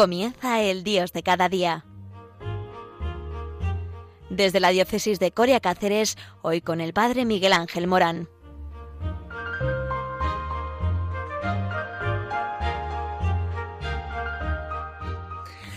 Comienza el Dios de cada día. Desde la diócesis de Coria Cáceres, hoy con el Padre Miguel Ángel Morán.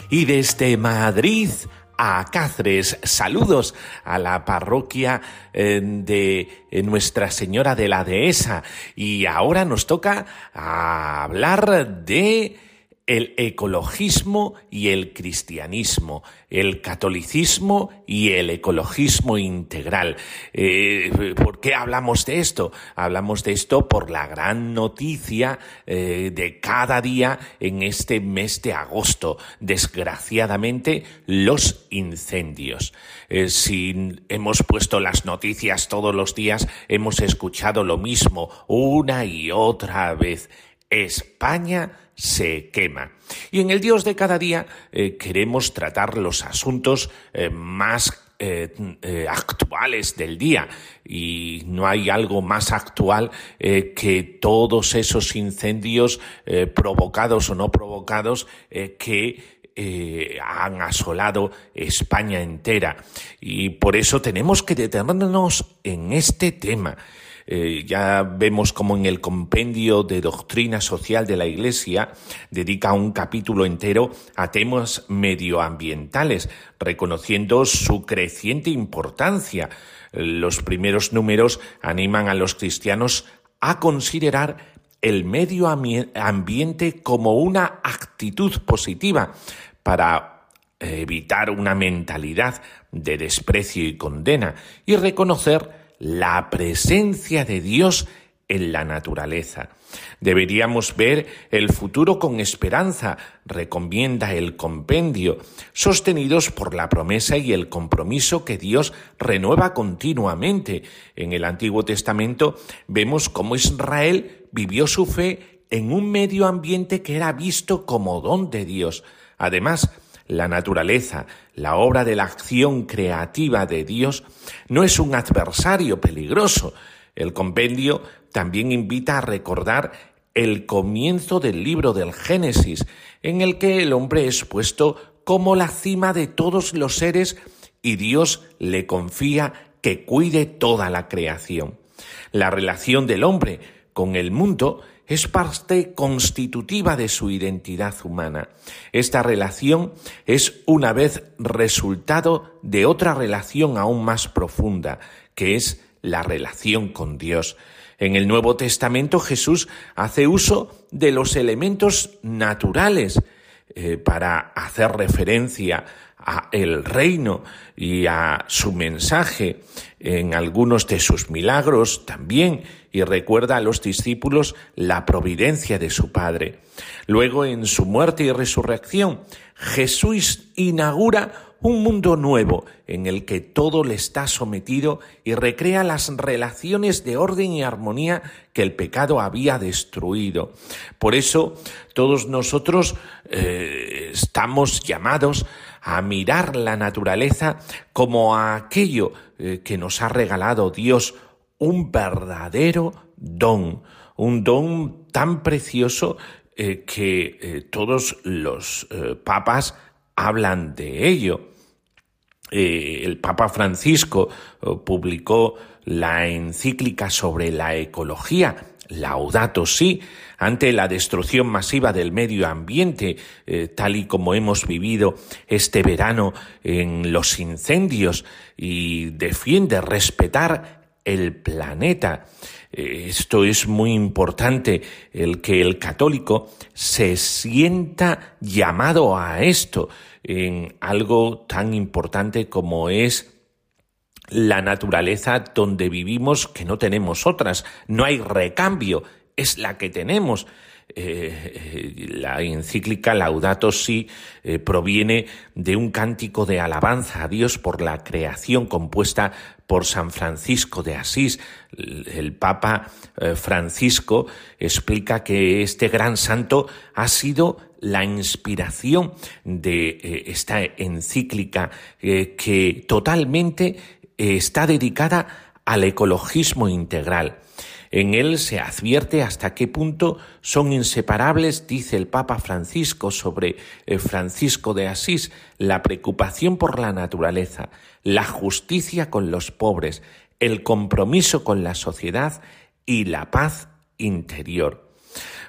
Y desde Madrid a Cáceres. Saludos a la parroquia eh, de eh, Nuestra Señora de la Dehesa. Y ahora nos toca hablar de el ecologismo y el cristianismo, el catolicismo y el ecologismo integral. Eh, ¿Por qué hablamos de esto? Hablamos de esto por la gran noticia eh, de cada día en este mes de agosto. Desgraciadamente, los incendios. Eh, si hemos puesto las noticias todos los días, hemos escuchado lo mismo una y otra vez. España se quema. Y en el Dios de cada día eh, queremos tratar los asuntos eh, más eh, actuales del día y no hay algo más actual que todos esos incendios provocados o no provocados que han asolado España entera. Y por eso tenemos que detenernos en este tema. Eh, ya vemos como en el compendio de doctrina social de la Iglesia dedica un capítulo entero a temas medioambientales, reconociendo su creciente importancia. Los primeros números animan a los cristianos a considerar el medio ambiente como una actitud positiva para evitar una mentalidad de desprecio y condena y reconocer la presencia de Dios en la naturaleza. Deberíamos ver el futuro con esperanza, recomienda el compendio, sostenidos por la promesa y el compromiso que Dios renueva continuamente. En el Antiguo Testamento vemos cómo Israel vivió su fe en un medio ambiente que era visto como don de Dios. Además, la naturaleza, la obra de la acción creativa de Dios, no es un adversario peligroso. El compendio también invita a recordar el comienzo del libro del Génesis, en el que el hombre es puesto como la cima de todos los seres y Dios le confía que cuide toda la creación. La relación del hombre con el mundo es parte constitutiva de su identidad humana. Esta relación es una vez resultado de otra relación aún más profunda, que es la relación con Dios. En el Nuevo Testamento Jesús hace uso de los elementos naturales eh, para hacer referencia a el reino y a su mensaje en algunos de sus milagros también y recuerda a los discípulos la providencia de su Padre. Luego en su muerte y resurrección Jesús inaugura un mundo nuevo en el que todo le está sometido y recrea las relaciones de orden y armonía que el pecado había destruido. Por eso todos nosotros eh, estamos llamados a mirar la naturaleza como aquello eh, que nos ha regalado Dios, un verdadero don, un don tan precioso eh, que todos los papas hablan de ello. Eh, el Papa Francisco eh, publicó la encíclica sobre la ecología, Laudato Si, ante la destrucción masiva del medio ambiente, eh, tal y como hemos vivido este verano en los incendios, y defiende respetar el planeta. Esto es muy importante, el que el católico se sienta llamado a esto en algo tan importante como es la naturaleza donde vivimos que no tenemos otras. No hay recambio, es la que tenemos. Eh, eh, la encíclica Laudato Si eh, proviene de un cántico de alabanza a Dios por la creación compuesta por San Francisco de Asís. El Papa Francisco explica que este gran santo ha sido la inspiración de esta encíclica que totalmente está dedicada al ecologismo integral. En él se advierte hasta qué punto son inseparables, dice el Papa Francisco sobre eh, Francisco de Asís, la preocupación por la naturaleza, la justicia con los pobres, el compromiso con la sociedad y la paz interior.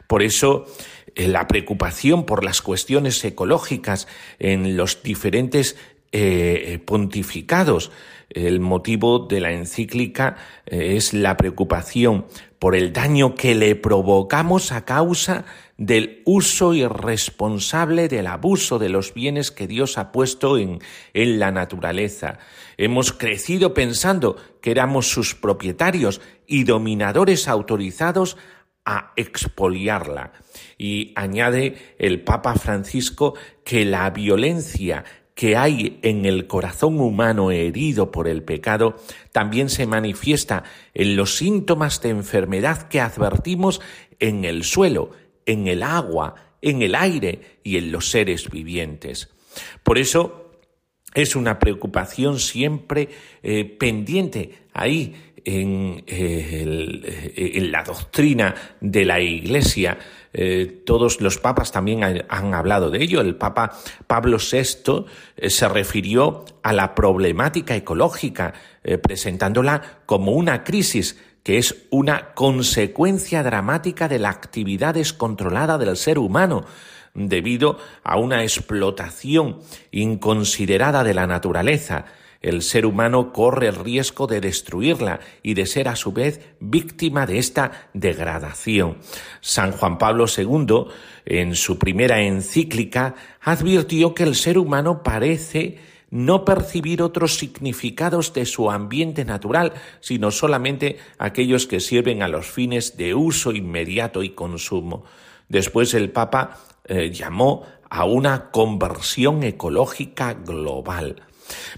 Por eso, eh, la preocupación por las cuestiones ecológicas en los diferentes eh, pontificados. El motivo de la encíclica eh, es la preocupación por el daño que le provocamos a causa del uso irresponsable del abuso de los bienes que Dios ha puesto en, en la naturaleza. Hemos crecido pensando que éramos sus propietarios y dominadores autorizados a expoliarla. Y añade el Papa Francisco que la violencia que hay en el corazón humano herido por el pecado también se manifiesta en los síntomas de enfermedad que advertimos en el suelo, en el agua, en el aire y en los seres vivientes. Por eso es una preocupación siempre eh, pendiente ahí en, eh, en, la doctrina de la Iglesia. Eh, todos los papas también han, hablado de ello. El Papa Pablo VI eh, se refirió a la problemática ecológica, presentándola como una crisis que es una consecuencia dramática de la actividad descontrolada del ser humano debido a una explotación inconsiderada de la naturaleza, el ser humano corre el riesgo de destruirla y de ser a su vez víctima de esta degradación. San Juan Pablo II, en su primera encíclica, advirtió que el ser humano parece no percibir otros significados de su ambiente natural, sino solamente aquellos que sirven a los fines de uso inmediato y consumo. Después el Papa eh, llamó a una conversión ecológica global.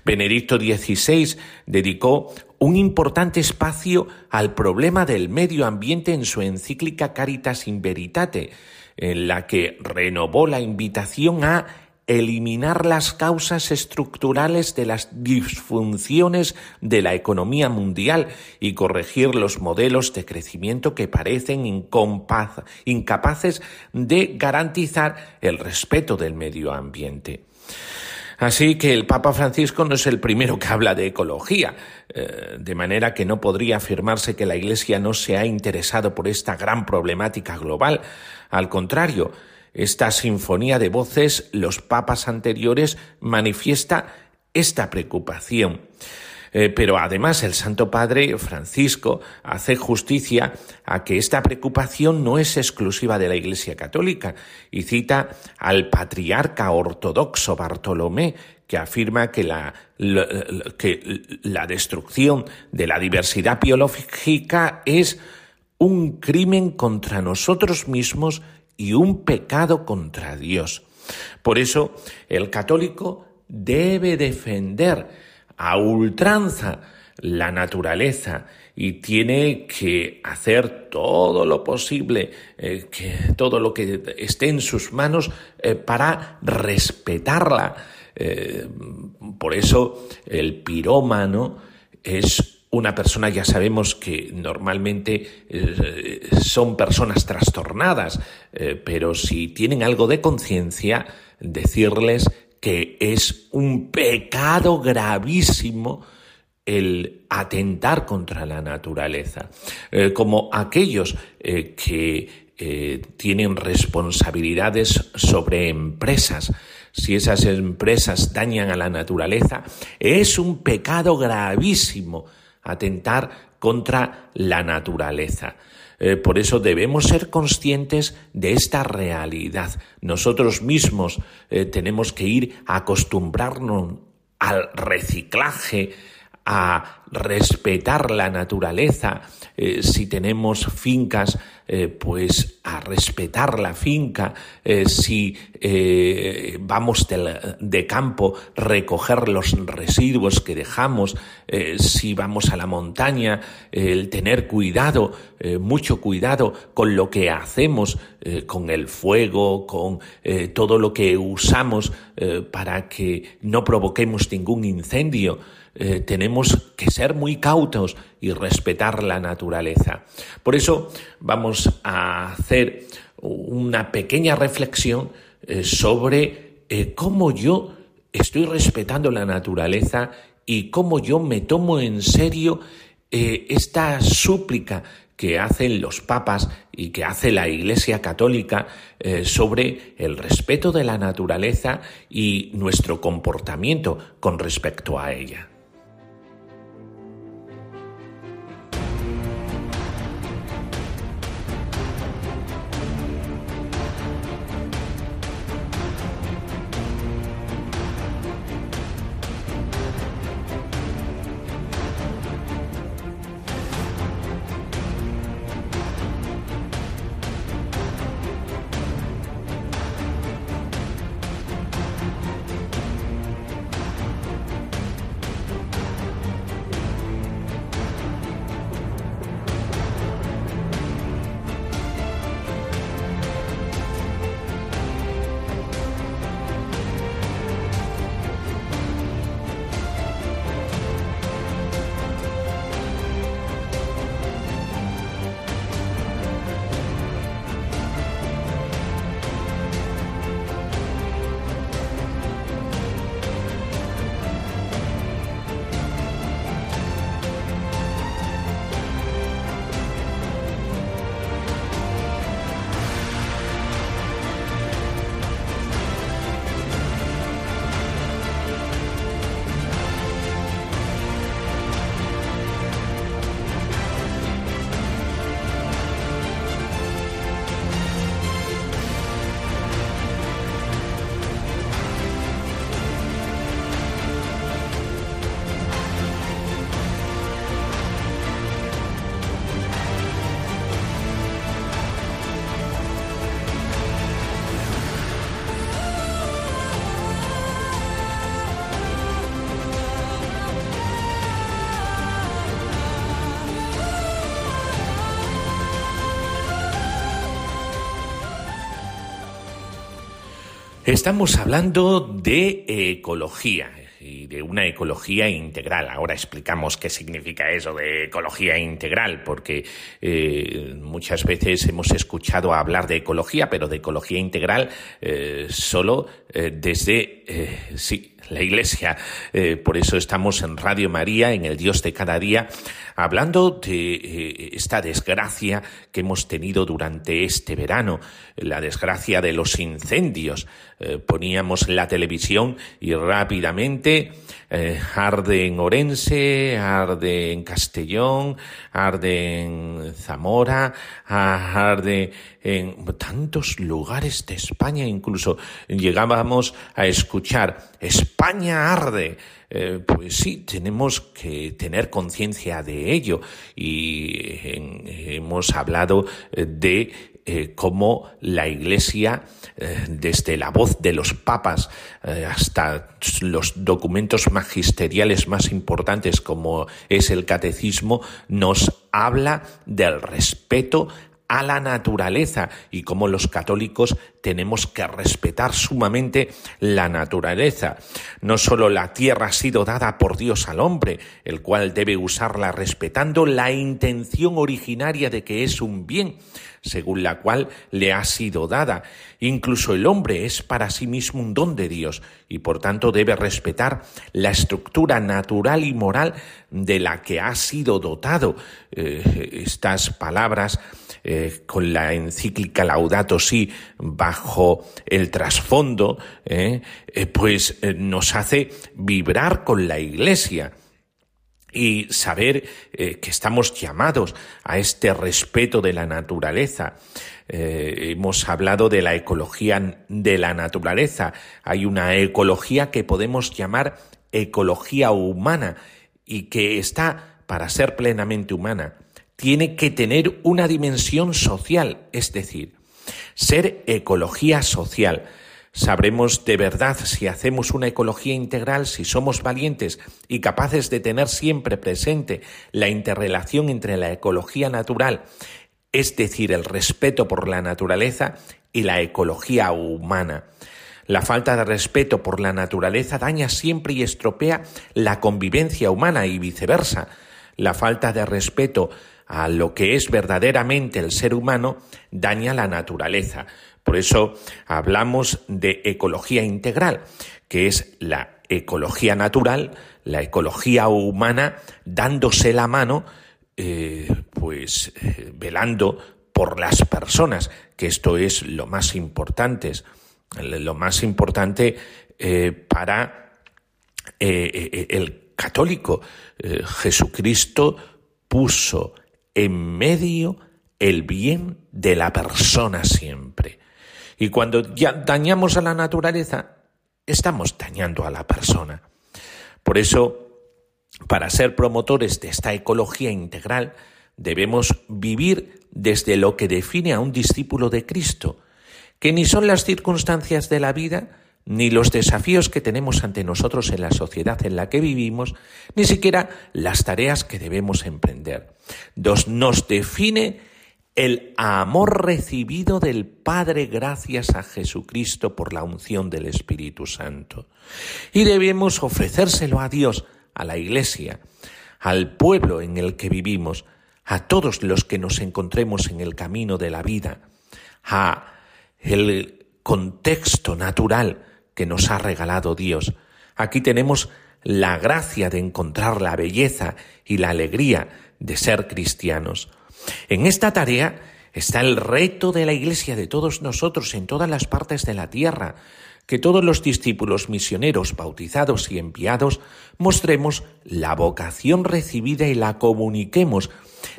Benedicto XVI dedicó un importante espacio al problema del medio ambiente en su encíclica Caritas in Veritate, en la que renovó la invitación a eliminar las causas estructurales de las disfunciones de la economía mundial y corregir los modelos de crecimiento que parecen incapaces de garantizar el respeto del medio ambiente. Así que el Papa Francisco no es el primero que habla de ecología, eh, de manera que no podría afirmarse que la Iglesia no se ha interesado por esta gran problemática global. Al contrario, esta sinfonía de voces, los papas anteriores, manifiesta esta preocupación. Eh, pero además el Santo Padre Francisco hace justicia a que esta preocupación no es exclusiva de la Iglesia Católica y cita al patriarca ortodoxo Bartolomé, que afirma que la, que la destrucción de la diversidad biológica es un crimen contra nosotros mismos y un pecado contra Dios. Por eso el católico debe defender a ultranza la naturaleza y tiene que hacer todo lo posible, eh, que, todo lo que esté en sus manos eh, para respetarla. Eh, por eso el pirómano es una persona, ya sabemos que normalmente son personas trastornadas, pero si tienen algo de conciencia, decirles que es un pecado gravísimo el atentar contra la naturaleza, eh, como aquellos eh, que eh, tienen responsabilidades sobre empresas. Si esas empresas dañan a la naturaleza, es un pecado gravísimo atentar contra la naturaleza. Eh, por eso debemos ser conscientes de esta realidad. Nosotros mismos eh, tenemos que ir a acostumbrarnos al reciclaje, a respetar la naturaleza, eh, si tenemos fincas, eh, pues a respetar la finca, eh, si vamos de, campo, recoger los residuos que dejamos, si vamos a la montaña, el tener cuidado, mucho cuidado con lo que hacemos, con el fuego, con todo lo que usamos para que no provoquemos ningún incendio, eh, tenemos que ser muy cautos y respetar la naturaleza. Por eso vamos a hacer una pequeña reflexión eh, sobre eh, cómo yo estoy respetando la naturaleza y cómo yo me tomo en serio esta súplica que hacen los papas y que hace la Iglesia Católica eh, sobre el respeto de la naturaleza y nuestro comportamiento con respecto a ella. Estamos hablando de ecología y de una ecología integral. Ahora explicamos qué significa eso de ecología integral, porque eh, muchas veces hemos escuchado hablar de ecología, pero de ecología integral eh, solo eh, desde, sí, la Iglesia. por eso estamos en Radio María, en el Dios de cada día, hablando de eh, esta desgracia que hemos tenido durante este verano, la desgracia de los incendios. Eh, poníamos la televisión y rápidamente eh, arde en Orense, arde en Castellón, arde en Zamora, arde en tantos lugares de España, incluso llegábamos a escuchar España arde. Eh, pues sí, tenemos que tener conciencia de ello. Y hemos hablado eh, de eh, cómo la Iglesia, desde la voz de los papas hasta los documentos magisteriales más importantes como es el catecismo, nos habla del respeto a la naturaleza y como los católicos tenemos que respetar sumamente la naturaleza. No solo la tierra ha sido dada por Dios al hombre, el cual debe usarla respetando la intención originaria de que es un bien, según la cual le ha sido dada. Incluso el hombre es para sí mismo un don de Dios y por tanto debe respetar la estructura natural y moral de la que ha sido dotado. Eh, estas palabras eh, con la encíclica Laudato Si bajo el trasfondo, eh, pues nos hace vibrar con la Iglesia y saber que estamos llamados a este respeto de la naturaleza. Eh, hemos hablado de la ecología de la naturaleza. Hay una ecología que podemos llamar ecología humana y que está, para ser plenamente humana, tiene que tener una dimensión social, es decir, ser ecología social. Sabremos de verdad si hacemos una ecología integral, si somos valientes y capaces de tener siempre presente la interrelación entre la ecología natural es decir, el respeto por la naturaleza y la ecología humana. La falta de respeto por la naturaleza daña siempre y estropea la convivencia humana y viceversa. La falta de respeto a lo que es verdaderamente el ser humano daña la naturaleza. Por eso hablamos de ecología integral, que es la ecología natural, la ecología humana, dándose la mano, eh, pues eh, velando por las personas, que esto es lo más importante, lo más importante eh, para el católico. Jesucristo puso en medio el bien de la persona siempre. Y cuando dañamos a la naturaleza, estamos dañando a la persona. Por eso, para ser promotores de esta ecología integral, debemos vivir desde lo que define a un discípulo de Cristo, que ni son las circunstancias de la vida, ni los desafíos que tenemos ante nosotros en la sociedad en la que vivimos, ni siquiera las tareas que debemos emprender. nos define el amor recibido del Padre gracias a Jesucristo por la unción del Espíritu Santo. Y debemos ofrecérselo a Dios, a la Iglesia, al pueblo en el que vivimos, a todos los que nos encontremos en el camino de la vida, a el contexto natural que nos ha regalado Dios. Aquí tenemos la gracia de encontrar la belleza y la alegría de ser cristianos. En esta tarea está el reto de la Iglesia de todos nosotros en todas las partes de la tierra, que todos los discípulos misioneros bautizados y enviados mostremos la vocación recibida y la comuniquemos.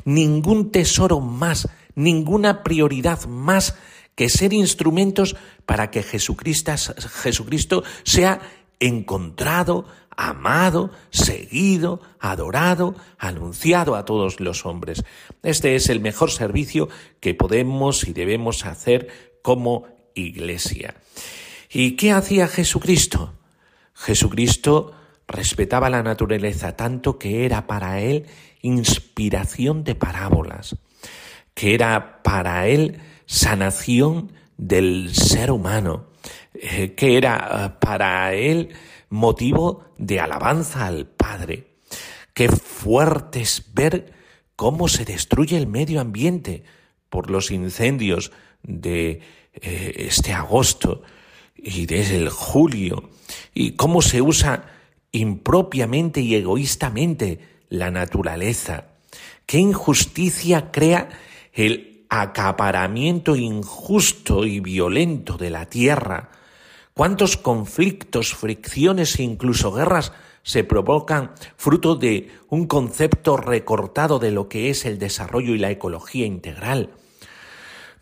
Ningún tesoro más, ninguna prioridad más que ser instrumentos para que Jesucristo, Jesucristo sea encontrado, amado, seguido, adorado, anunciado a todos los hombres. Este es el mejor servicio que podemos y debemos hacer como iglesia. ¿Y qué hacía Jesucristo? Jesucristo respetaba la naturaleza tanto que era para él inspiración de parábolas, que era para él sanación del ser humano, eh, que era eh, para él motivo de alabanza al Padre. Qué fuerte es ver cómo se destruye el medio ambiente por los incendios de eh, este agosto y desde el julio, y cómo se usa impropiamente y egoístamente la naturaleza. Qué injusticia crea el acaparamiento injusto y violento de la tierra, cuántos conflictos, fricciones e incluso guerras se provocan fruto de un concepto recortado de lo que es el desarrollo y la ecología integral.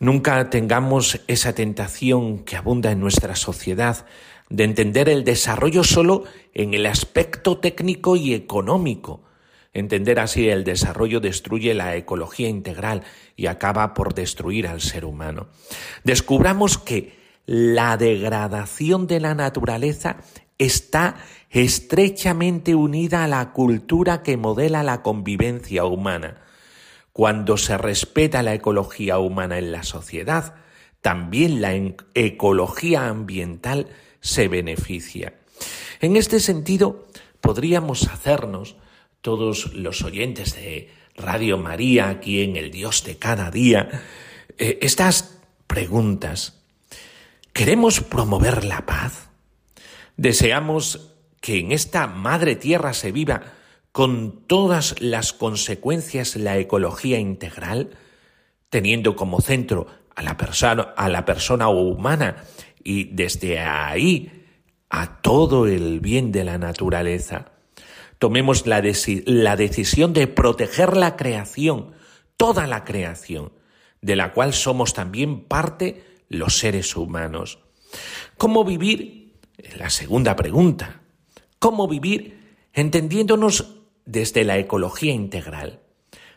Nunca tengamos esa tentación que abunda en nuestra sociedad de entender el desarrollo solo en el aspecto técnico y económico, Entender así el desarrollo destruye la ecología integral y acaba por destruir al ser humano. Descubramos que la degradación de la naturaleza está estrechamente unida a la cultura que modela la convivencia humana. Cuando se respeta la ecología humana en la sociedad, también la ecología ambiental se beneficia. En este sentido, podríamos hacernos todos los oyentes de Radio María aquí en el Dios de cada día, eh, estas preguntas. ¿Queremos promover la paz? ¿Deseamos que en esta madre tierra se viva con todas las consecuencias la ecología integral, teniendo como centro a la persona, humana y desde ahí a todo el bien de la naturaleza? tomemos la decisión de proteger la creación, toda la creación, de la cual somos también parte los seres humanos. ¿Cómo vivir? La segunda pregunta. ¿Cómo vivir entendiéndonos desde la ecología integral?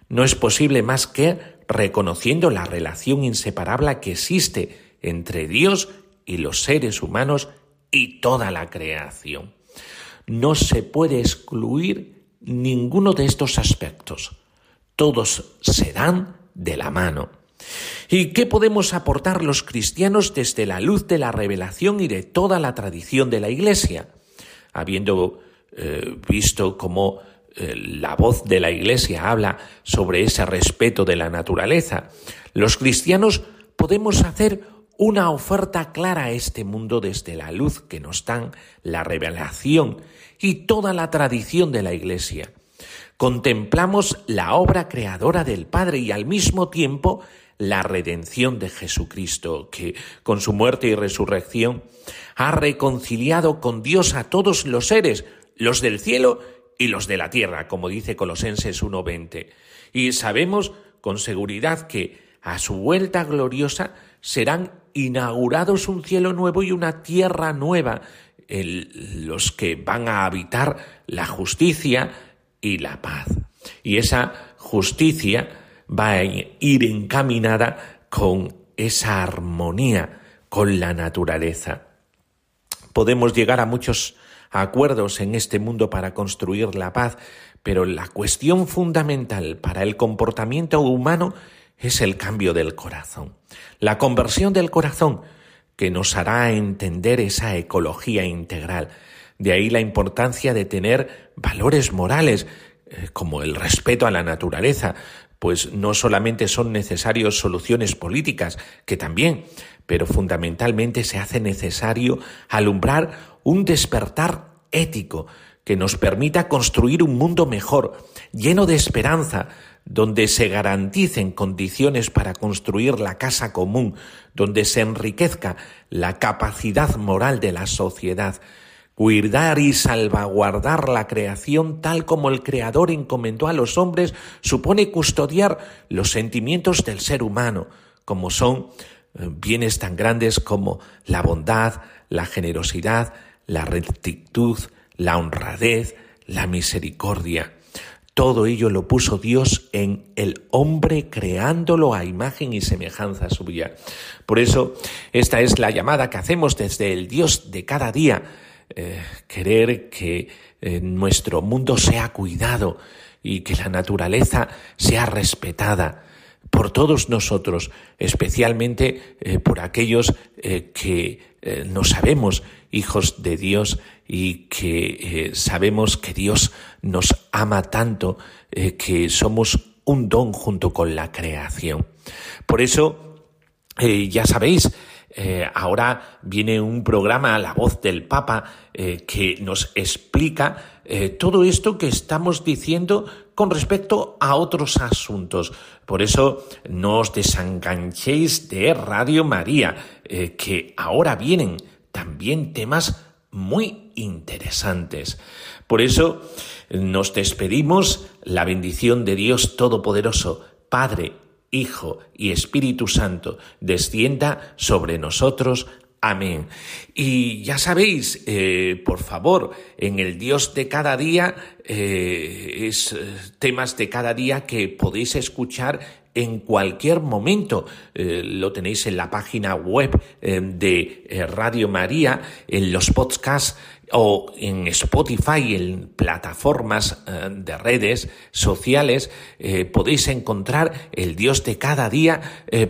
No es posible más que reconociendo la relación inseparable que existe entre Dios y los seres humanos y toda la creación no se puede excluir ninguno de estos aspectos. Todos se dan de la mano. ¿Y qué podemos aportar los cristianos desde la luz de la revelación y de toda la tradición de la Iglesia? Habiendo eh, visto cómo eh, la voz de la Iglesia habla sobre ese respeto de la naturaleza, los cristianos podemos hacer una oferta clara a este mundo desde la luz que nos dan la revelación y toda la tradición de la Iglesia. Contemplamos la obra creadora del Padre y al mismo tiempo la redención de Jesucristo, que con su muerte y resurrección ha reconciliado con Dios a todos los seres, los del cielo y los de la tierra, como dice Colosenses 1.20. Y sabemos con seguridad que a su vuelta gloriosa serán inaugurados un cielo nuevo y una tierra nueva, los que van a habitar la justicia y la paz. Y esa justicia va a ir encaminada con esa armonía con la naturaleza. Podemos llegar a muchos acuerdos en este mundo para construir la paz, pero la cuestión fundamental para el comportamiento humano es el cambio del corazón, la conversión del corazón que nos hará entender esa ecología integral. De ahí la importancia de tener valores morales eh, como el respeto a la naturaleza, pues no solamente son necesarios soluciones políticas, que también, pero fundamentalmente se hace necesario alumbrar un despertar ético que nos permita construir un mundo mejor, lleno de esperanza, donde se garanticen condiciones para construir la casa común, donde se enriquezca la capacidad moral de la sociedad, cuidar y salvaguardar la creación tal como el Creador encomendó a los hombres, supone custodiar los sentimientos del ser humano, como son eh, bienes tan grandes como la bondad, la generosidad, la rectitud, la honradez, la misericordia. Todo ello lo puso Dios en el hombre creándolo a imagen y semejanza suya. Por eso, esta es la llamada que hacemos desde el Dios de cada día, eh, querer que eh, nuestro mundo sea cuidado y que la naturaleza sea respetada por todos nosotros, especialmente eh, por aquellos que no sabemos hijos de Dios y que eh, sabemos que Dios nos ama tanto eh, que somos un don junto con la creación. Por eso, eh, ya sabéis, ahora viene un programa, La voz del Papa, que nos explica todo esto que estamos diciendo con respecto a otros asuntos. Por eso no os desenganchéis de Radio María, que ahora vienen también temas muy interesantes. Por eso nos despedimos, la bendición de Dios Todopoderoso, Padre, Hijo y Espíritu Santo, descienda sobre nosotros. Amén. Y ya sabéis, eh, por favor, en el Dios de cada día, eh, es eh, temas de cada día que podéis escuchar en cualquier momento. Lo tenéis en la página web de Radio María, en los podcasts o en Spotify, en plataformas de redes sociales, podéis encontrar el Dios de cada día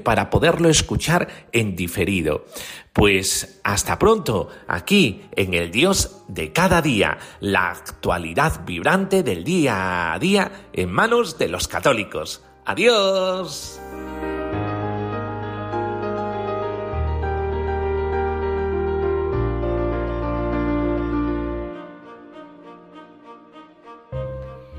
para poderlo escuchar en diferido. Pues hasta pronto, aquí en el Dios de cada día, la actualidad vibrante del día a día en manos de los católicos. Adiós.